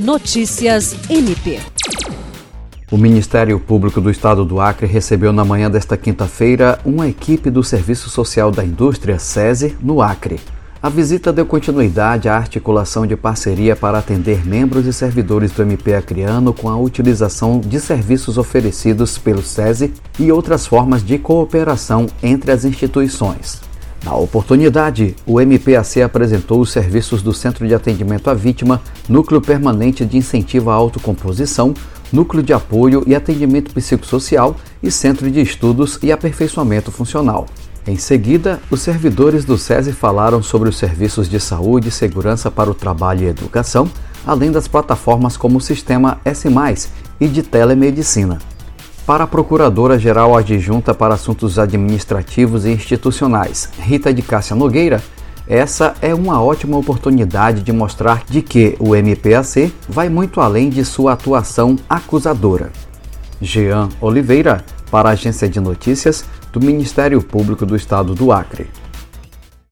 Notícias MP. O Ministério Público do Estado do Acre recebeu na manhã desta quinta-feira uma equipe do Serviço Social da Indústria, SESI, no Acre. A visita deu continuidade à articulação de parceria para atender membros e servidores do MP acreano com a utilização de serviços oferecidos pelo SESI e outras formas de cooperação entre as instituições. Na oportunidade, o MPAC apresentou os serviços do Centro de Atendimento à Vítima, Núcleo Permanente de Incentivo à Autocomposição, Núcleo de Apoio e Atendimento Psicossocial e Centro de Estudos e Aperfeiçoamento Funcional. Em seguida, os servidores do SESI falaram sobre os serviços de saúde e segurança para o trabalho e educação, além das plataformas como o Sistema S, e de telemedicina. Para a Procuradora-Geral Adjunta para Assuntos Administrativos e Institucionais, Rita de Cássia Nogueira, essa é uma ótima oportunidade de mostrar de que o MPAC vai muito além de sua atuação acusadora. Jean Oliveira, para a Agência de Notícias do Ministério Público do Estado do Acre.